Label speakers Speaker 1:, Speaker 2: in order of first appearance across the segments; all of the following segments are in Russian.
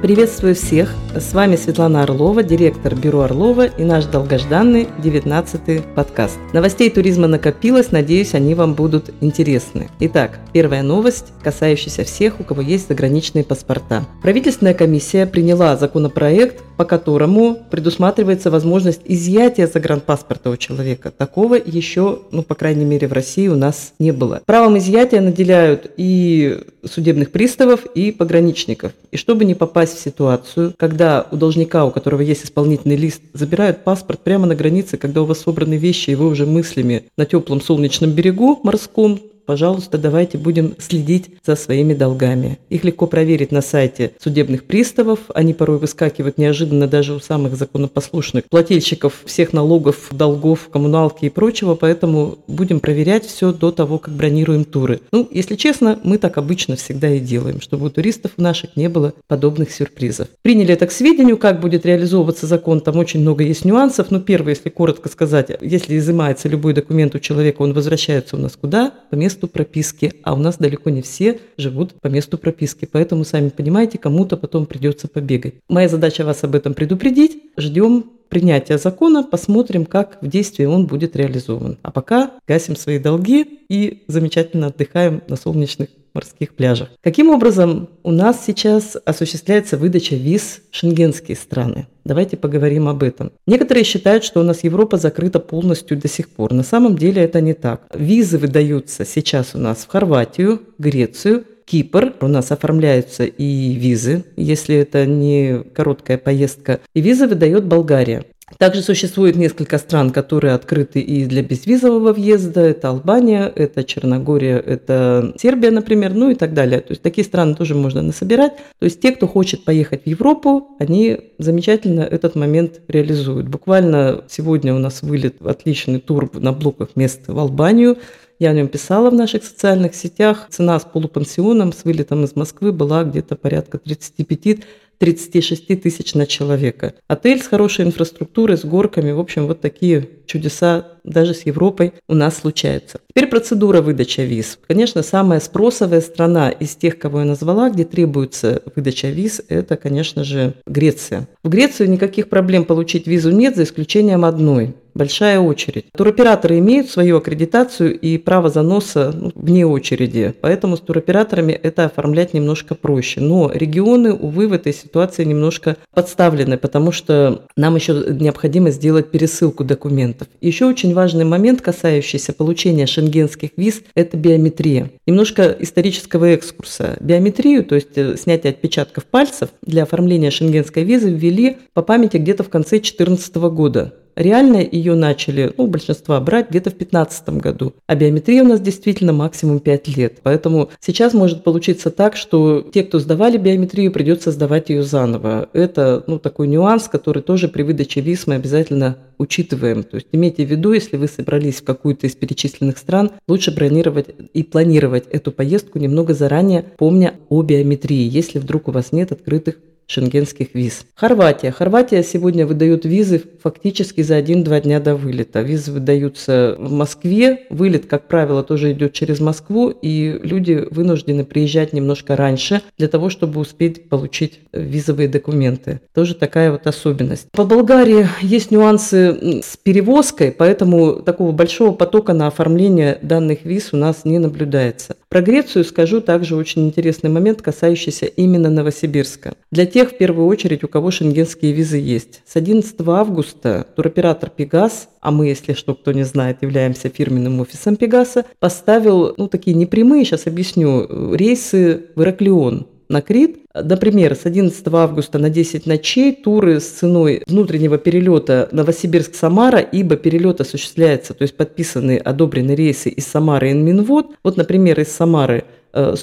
Speaker 1: Приветствую всех! С вами Светлана Орлова, директор Бюро Орлова и наш долгожданный 19-й подкаст. Новостей туризма накопилось, надеюсь, они вам будут интересны. Итак, первая новость, касающаяся всех, у кого есть заграничные паспорта. Правительственная комиссия приняла законопроект, по которому предусматривается возможность изъятия загранпаспорта у человека. Такого еще, ну, по крайней мере, в России у нас не было. Правом изъятия наделяют и судебных приставов, и пограничников. И чтобы не попасть в ситуацию, когда у должника, у которого есть исполнительный лист, забирают паспорт прямо на границе, когда у вас собраны вещи, и вы уже мыслями на теплом солнечном берегу морском, пожалуйста, давайте будем следить за своими долгами. Их легко проверить на сайте судебных приставов. Они порой выскакивают неожиданно даже у самых законопослушных плательщиков всех налогов, долгов, коммуналки и прочего, поэтому будем проверять все до того, как бронируем туры. Ну, если честно, мы так обычно всегда и делаем, чтобы у туристов наших не было подобных сюрпризов. Приняли это к сведению, как будет реализовываться закон, там очень много есть нюансов. Ну, первое, если коротко сказать, если изымается любой документ у человека, он возвращается у нас куда? По месту месту прописки, а у нас далеко не все живут по месту прописки. Поэтому, сами понимаете, кому-то потом придется побегать. Моя задача вас об этом предупредить. Ждем принятия закона, посмотрим, как в действии он будет реализован. А пока гасим свои долги и замечательно отдыхаем на солнечных морских пляжах. Каким образом у нас сейчас осуществляется выдача виз в шенгенские страны? Давайте поговорим об этом. Некоторые считают, что у нас Европа закрыта полностью до сих пор. На самом деле это не так. Визы выдаются сейчас у нас в Хорватию, Грецию, Кипр. У нас оформляются и визы, если это не короткая поездка. И визы выдает Болгария. Также существует несколько стран, которые открыты и для безвизового въезда. Это Албания, это Черногория, это Сербия, например, ну и так далее. То есть такие страны тоже можно насобирать. То есть те, кто хочет поехать в Европу, они замечательно этот момент реализуют. Буквально сегодня у нас вылет отличный тур на блоках мест в Албанию. Я о нем писала в наших социальных сетях. Цена с полупансионом, с вылетом из Москвы была где-то порядка 35 36 тысяч на человека. Отель с хорошей инфраструктурой, с горками. В общем, вот такие чудеса даже с Европой у нас случаются. Теперь процедура выдачи виз. Конечно, самая спросовая страна из тех, кого я назвала, где требуется выдача виз, это, конечно же, Греция. В Грецию никаких проблем получить визу нет, за исключением одной – большая очередь. Туроператоры имеют свою аккредитацию и право заноса ну, вне очереди, поэтому с туроператорами это оформлять немножко проще. Но регионы, увы, в этой ситуации немножко подставлены, потому что нам еще необходимо сделать пересылку документов. Еще очень важный момент, касающийся получения шенгенских виз, это биометрия. Немножко исторического экскурса. Биометрию, то есть э, снятие отпечатков пальцев для оформления шенгенской визы ввели по памяти где-то в конце 2014 года. Реально ее начали, ну, большинство брать где-то в 2015 году. А биометрия у нас действительно максимум 5 лет. Поэтому сейчас может получиться так, что те, кто сдавали биометрию, придется сдавать ее заново. Это ну, такой нюанс, который тоже при выдаче виз мы обязательно учитываем. То есть имейте в виду, если вы собрались в какую-то из перечисленных стран, лучше бронировать и планировать эту поездку немного заранее, помня о биометрии, если вдруг у вас нет открытых шенгенских виз. Хорватия. Хорватия сегодня выдает визы фактически за один-два дня до вылета. Визы выдаются в Москве. Вылет, как правило, тоже идет через Москву, и люди вынуждены приезжать немножко раньше для того, чтобы успеть получить визовые документы. Тоже такая вот особенность. По Болгарии есть нюансы с перевозкой, поэтому такого большого потока на оформление данных виз у нас не наблюдается. Про Грецию скажу также очень интересный момент, касающийся именно Новосибирска. Для тех, в первую очередь, у кого шенгенские визы есть. С 11 августа туроператор «Пегас», а мы, если что, кто не знает, являемся фирменным офисом «Пегаса», поставил, ну, такие непрямые, сейчас объясню, рейсы в Ираклион на Крит. Например, с 11 августа на 10 ночей туры с ценой внутреннего перелета Новосибирск-Самара, ибо перелет осуществляется, то есть подписаны одобренные рейсы из Самары и Минвод. Вот, например, из Самары –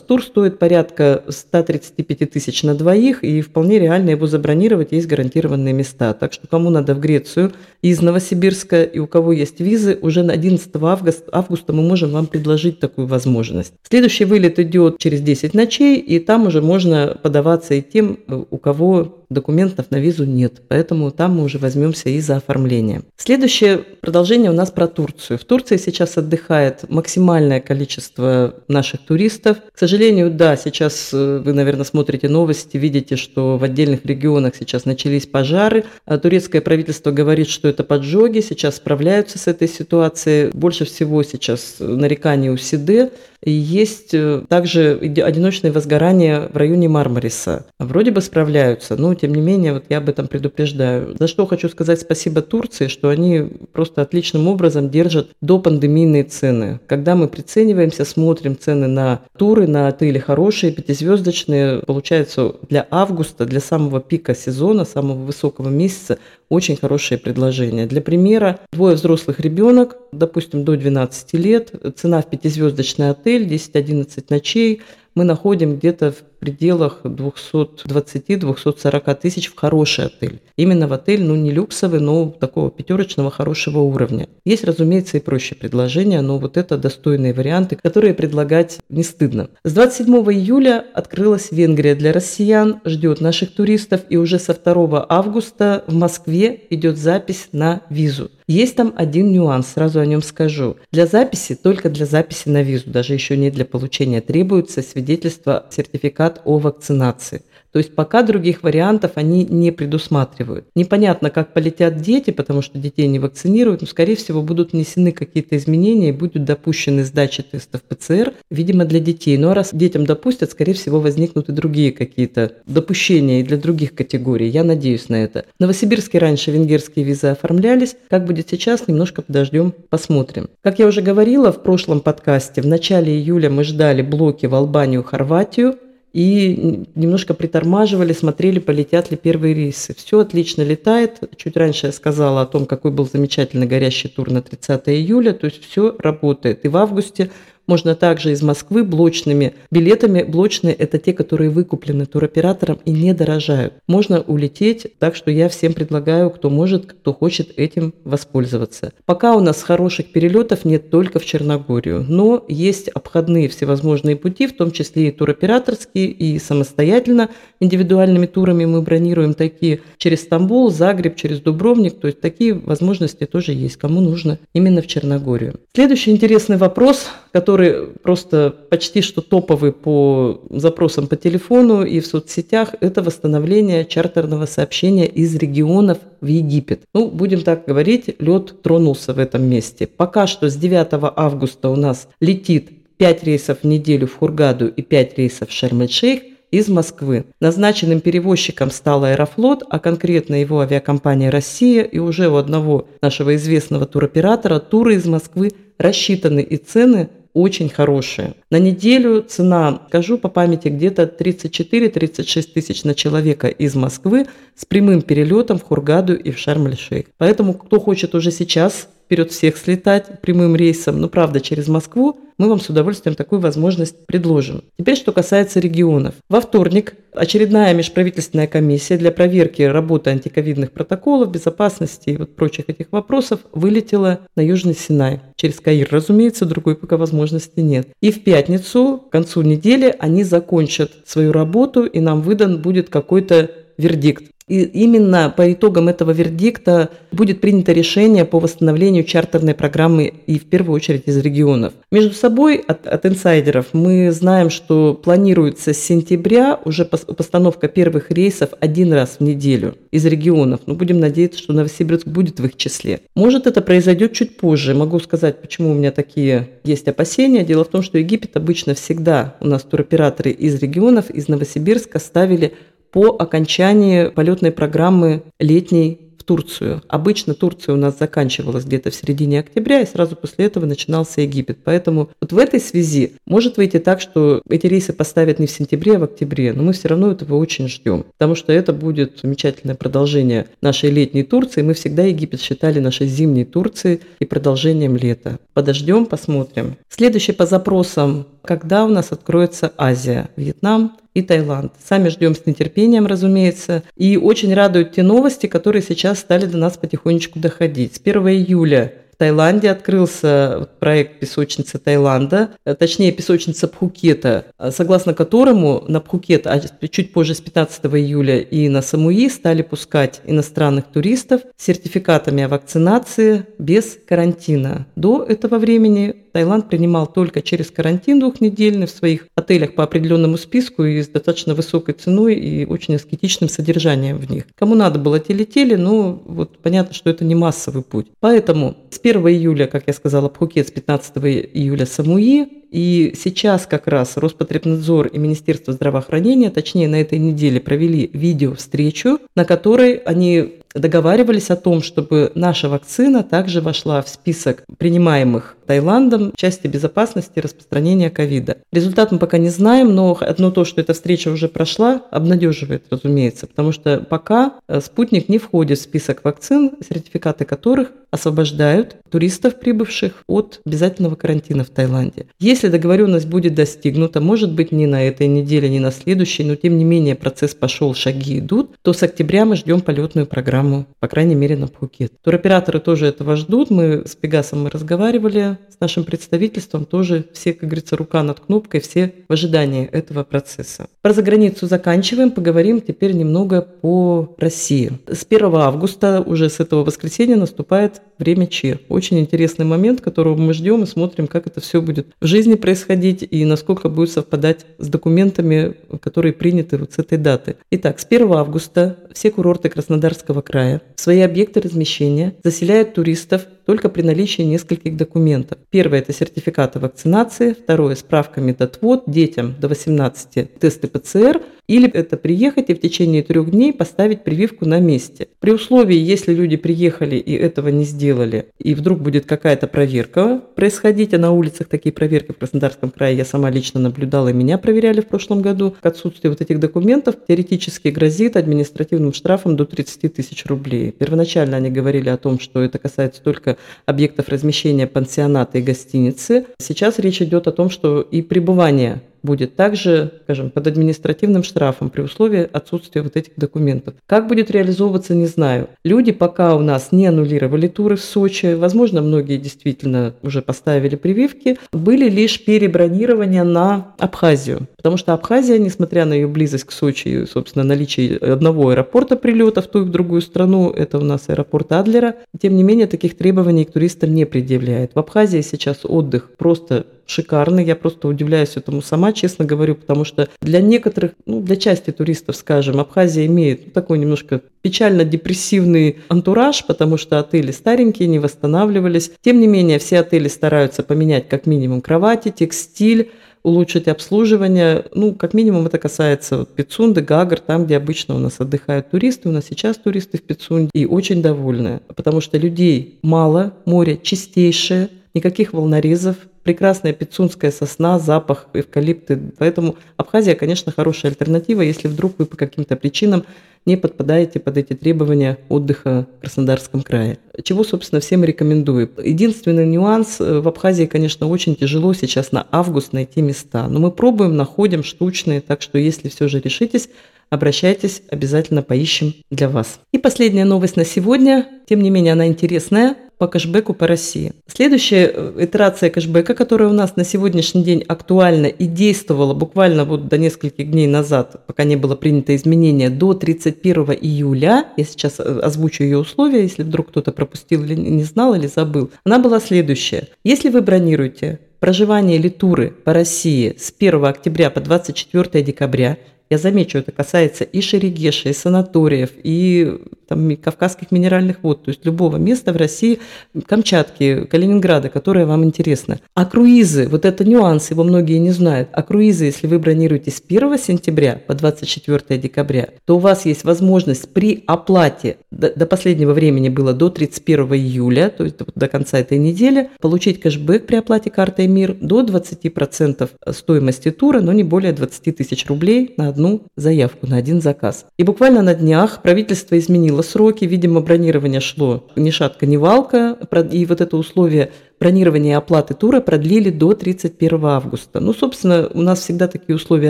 Speaker 1: тур стоит порядка 135 тысяч на двоих, и вполне реально его забронировать, есть гарантированные места. Так что кому надо в Грецию из Новосибирска, и у кого есть визы, уже на 11 августа, августа мы можем вам предложить такую возможность. Следующий вылет идет через 10 ночей, и там уже можно подаваться и тем, у кого документов на визу нет, поэтому там мы уже возьмемся и за оформление. Следующее продолжение у нас про Турцию. В Турции сейчас отдыхает максимальное количество наших туристов. К сожалению, да, сейчас э, вы, наверное, смотрите новости, видите, что в отдельных регионах сейчас начались пожары. А турецкое правительство говорит, что это поджоги, сейчас справляются с этой ситуацией. Больше всего сейчас нареканий у СИДы. Есть э, также одиночные возгорания в районе Мармариса. Вроде бы справляются, но тем не менее вот я об этом предупреждаю. За что хочу сказать спасибо Турции, что они просто отличным образом держат до пандемийные цены. Когда мы прицениваемся, смотрим цены на туры, на отели хорошие, пятизвездочные, получается для августа, для самого пика сезона, самого высокого месяца, очень хорошие предложения. Для примера, двое взрослых ребенок, допустим, до 12 лет, цена в пятизвездочный отель, 10-11 ночей, мы находим где-то в пределах 220-240 тысяч в хороший отель. Именно в отель, ну не люксовый, но такого пятерочного хорошего уровня. Есть, разумеется, и проще предложения, но вот это достойные варианты, которые предлагать не стыдно. С 27 июля открылась Венгрия для россиян, ждет наших туристов, и уже со 2 августа в Москве идет запись на визу. Есть там один нюанс, сразу о нем скажу. Для записи, только для записи на визу, даже еще не для получения, требуется свидетельство, сертификат о вакцинации. То есть пока других вариантов они не предусматривают. Непонятно, как полетят дети, потому что детей не вакцинируют, но, скорее всего, будут внесены какие-то изменения и будут допущены сдачи тестов ПЦР, видимо, для детей. Ну а раз детям допустят, скорее всего, возникнут и другие какие-то допущения и для других категорий. Я надеюсь на это. В Новосибирске раньше венгерские визы оформлялись. Как будет сейчас, немножко подождем, посмотрим. Как я уже говорила в прошлом подкасте, в начале июля мы ждали блоки в Албанию, Хорватию и немножко притормаживали, смотрели, полетят ли первые рейсы. Все отлично летает. Чуть раньше я сказала о том, какой был замечательный горящий тур на 30 июля. То есть все работает. И в августе можно также из Москвы блочными билетами. Блочные – это те, которые выкуплены туроператором и не дорожают. Можно улететь, так что я всем предлагаю, кто может, кто хочет этим воспользоваться. Пока у нас хороших перелетов нет только в Черногорию, но есть обходные всевозможные пути, в том числе и туроператорские, и самостоятельно индивидуальными турами мы бронируем такие через Стамбул, Загреб, через Дубровник, то есть такие возможности тоже есть, кому нужно именно в Черногорию. Следующий интересный вопрос, который который просто почти что топовый по запросам по телефону и в соцсетях, это восстановление чартерного сообщения из регионов в Египет. Ну, будем так говорить, лед тронулся в этом месте. Пока что с 9 августа у нас летит 5 рейсов в неделю в Хургаду и 5 рейсов в Шарм-эль-Шейх из Москвы. Назначенным перевозчиком стал Аэрофлот, а конкретно его авиакомпания «Россия» и уже у одного нашего известного туроператора туры из Москвы рассчитаны и цены очень хорошие. На неделю цена, скажу по памяти, где-то 34-36 тысяч на человека из Москвы с прямым перелетом в Хургаду и в Шарм-эль-Шейх. Поэтому, кто хочет уже сейчас вперед всех слетать прямым рейсом, ну правда через Москву, мы вам с удовольствием такую возможность предложим. Теперь, что касается регионов. Во вторник очередная межправительственная комиссия для проверки работы антиковидных протоколов, безопасности и вот прочих этих вопросов вылетела на Южный Синай. Через Каир, разумеется, другой пока возможности нет. И в пятницу, к концу недели, они закончат свою работу, и нам выдан будет какой-то вердикт. И именно по итогам этого вердикта будет принято решение по восстановлению чартерной программы и в первую очередь из регионов. Между собой от, от инсайдеров мы знаем, что планируется с сентября уже постановка первых рейсов один раз в неделю из регионов. Но будем надеяться, что Новосибирск будет в их числе. Может это произойдет чуть позже. Могу сказать, почему у меня такие есть опасения. Дело в том, что Египет обычно всегда у нас туроператоры из регионов, из Новосибирска ставили по окончании полетной программы летней в Турцию. Обычно Турция у нас заканчивалась где-то в середине октября, и сразу после этого начинался Египет. Поэтому вот в этой связи может выйти так, что эти рейсы поставят не в сентябре, а в октябре, но мы все равно этого очень ждем, потому что это будет замечательное продолжение нашей летней Турции. Мы всегда Египет считали нашей зимней Турцией и продолжением лета. Подождем, посмотрим. Следующий по запросам, когда у нас откроется Азия, Вьетнам, и Таиланд. Сами ждем с нетерпением, разумеется. И очень радуют те новости, которые сейчас стали до нас потихонечку доходить. С 1 июля в Таиланде открылся проект «Песочница Таиланда», э, точнее, песочница Пхукета, э, согласно которому на Пхукет, а чуть позже, с 15 июля, и на Самуи стали пускать иностранных туристов с сертификатами о вакцинации без карантина. До этого времени Таиланд принимал только через карантин двухнедельный в своих отелях по определенному списку и с достаточно высокой ценой и очень аскетичным содержанием в них. Кому надо было, те летели, но вот понятно, что это не массовый путь. Поэтому с 1 июля, как я сказала, Пхукет, с 15 июля Самуи, и сейчас как раз Роспотребнадзор и Министерство здравоохранения, точнее на этой неделе, провели видео-встречу, на которой они договаривались о том, чтобы наша вакцина также вошла в список принимаемых Таиландом в части безопасности распространения ковида. Результат мы пока не знаем, но одно то, что эта встреча уже прошла, обнадеживает, разумеется, потому что пока э, спутник не входит в список вакцин, сертификаты которых освобождают туристов, прибывших от обязательного карантина в Таиланде. Если договоренность будет достигнута, может быть не на этой неделе, не на следующей, но тем не менее процесс пошел, шаги идут, то с октября мы ждем полетную программу, по крайней мере на Пхукет. Туроператоры тоже этого ждут, мы с Пегасом мы разговаривали, с нашим представительством тоже все, как говорится, рука над кнопкой, все в ожидании этого процесса. Про заграницу заканчиваем, поговорим теперь немного по России. С 1 августа, уже с этого воскресенья, наступает время ЧИР. Очень интересный момент, которого мы ждем и смотрим, как это все будет в жизни происходить и насколько будет совпадать с документами, которые приняты вот с этой даты. Итак, с 1 августа все курорты Краснодарского края свои объекты размещения заселяют туристов только при наличии нескольких документов. Первое – это сертификаты вакцинации, второе – справка медотвод, детям до 18 тесты ПЦР, или это приехать и в течение трех дней поставить прививку на месте. При условии, если люди приехали и этого не сделали, и вдруг будет какая-то проверка происходить, а на улицах такие проверки в Краснодарском крае я сама лично наблюдала, и меня проверяли в прошлом году, к отсутствию вот этих документов теоретически грозит административным штрафом до 30 тысяч рублей. Первоначально они говорили о том, что это касается только объектов размещения пансионата и гостиницы. Сейчас речь идет о том, что и пребывание будет также, скажем, под административным штрафом при условии отсутствия вот этих документов. Как будет реализовываться, не знаю. Люди пока у нас не аннулировали туры в Сочи, возможно, многие действительно уже поставили прививки, были лишь перебронирования на Абхазию. Потому что Абхазия, несмотря на ее близость к Сочи и, собственно, наличие одного аэропорта прилета в ту и в другую страну, это у нас аэропорт Адлера, тем не менее таких требований к туристам не предъявляет. В Абхазии сейчас отдых просто шикарный. Я просто удивляюсь этому сама, честно говорю, потому что для некоторых, ну, для части туристов, скажем, Абхазия имеет ну, такой немножко печально-депрессивный антураж, потому что отели старенькие, не восстанавливались. Тем не менее, все отели стараются поменять как минимум кровати, текстиль, улучшить обслуживание. Ну, как минимум, это касается вот Пицунды, Гагар, там, где обычно у нас отдыхают туристы. У нас сейчас туристы в Пицунде и очень довольны, потому что людей мало, море чистейшее, никаких волнорезов, прекрасная пицунская сосна, запах эвкалипты. Поэтому Абхазия, конечно, хорошая альтернатива, если вдруг вы по каким-то причинам не подпадаете под эти требования отдыха в Краснодарском крае. Чего, собственно, всем рекомендую. Единственный нюанс, э, в Абхазии, конечно, очень тяжело сейчас на август найти места, но мы пробуем, находим штучные, так что если все же решитесь, обращайтесь, обязательно поищем для вас. И последняя новость на сегодня, тем не менее она интересная, по кэшбэку по России. Следующая э, итерация кэшбэка, которая у нас на сегодняшний день актуальна и действовала буквально вот до нескольких дней назад, пока не было принято изменение, до 31 июля, я сейчас э, озвучу ее условия, если вдруг кто-то пропустил или не знал или забыл, она была следующая. Если вы бронируете проживание или туры по России с 1 октября по 24 декабря, я замечу, это касается и Шерегеша, и санаториев, и там, кавказских минеральных вод, то есть любого места в России, Камчатки, Калининграда, которое вам интересно. А круизы, вот это нюанс, его многие не знают. А круизы, если вы бронируете с 1 сентября по 24 декабря, то у вас есть возможность при оплате, до, до последнего времени было до 31 июля, то есть до конца этой недели, получить кэшбэк при оплате картой МИР до 20% стоимости тура, но не более 20 тысяч рублей на одну заявку, на один заказ. И буквально на днях правительство изменило продлила сроки, видимо, бронирование шло ни шатка, ни валка, и вот это условие бронирования и оплаты тура продлили до 31 августа. Ну, собственно, у нас всегда такие условия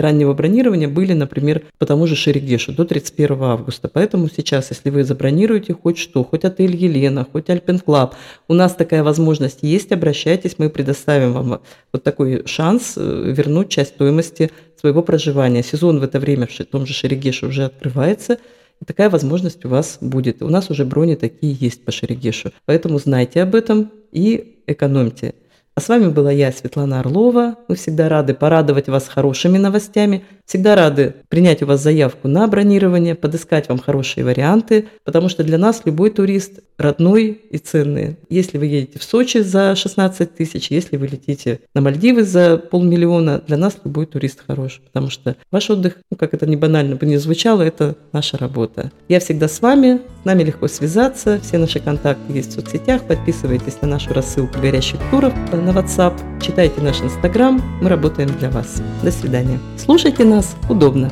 Speaker 1: раннего бронирования были, например, по тому же Шерегешу до 31 августа. Поэтому сейчас, если вы забронируете хоть что, хоть отель Елена, хоть Alpen Club, у нас такая возможность есть, обращайтесь, мы предоставим вам вот такой шанс э, вернуть часть стоимости своего проживания. Сезон в это время в том же Шерегеше уже открывается – такая возможность у вас будет. У нас уже брони такие есть по Шерегешу. Поэтому знайте об этом и экономьте. А с вами была я, Светлана Орлова. Мы всегда рады порадовать вас хорошими новостями, всегда рады принять у вас заявку на бронирование, подыскать вам хорошие варианты, потому что для нас любой турист родной и ценный. Если вы едете в Сочи за 16 тысяч, если вы летите на Мальдивы за полмиллиона, для нас любой турист хорош, потому что ваш отдых, ну как это не банально бы не звучало, это наша работа. Я всегда с вами, с нами легко связаться, все наши контакты есть в соцсетях, подписывайтесь на нашу рассылку горящих туров на WhatsApp, читайте наш Инстаграм, мы работаем для вас. До свидания. Слушайте нас удобно.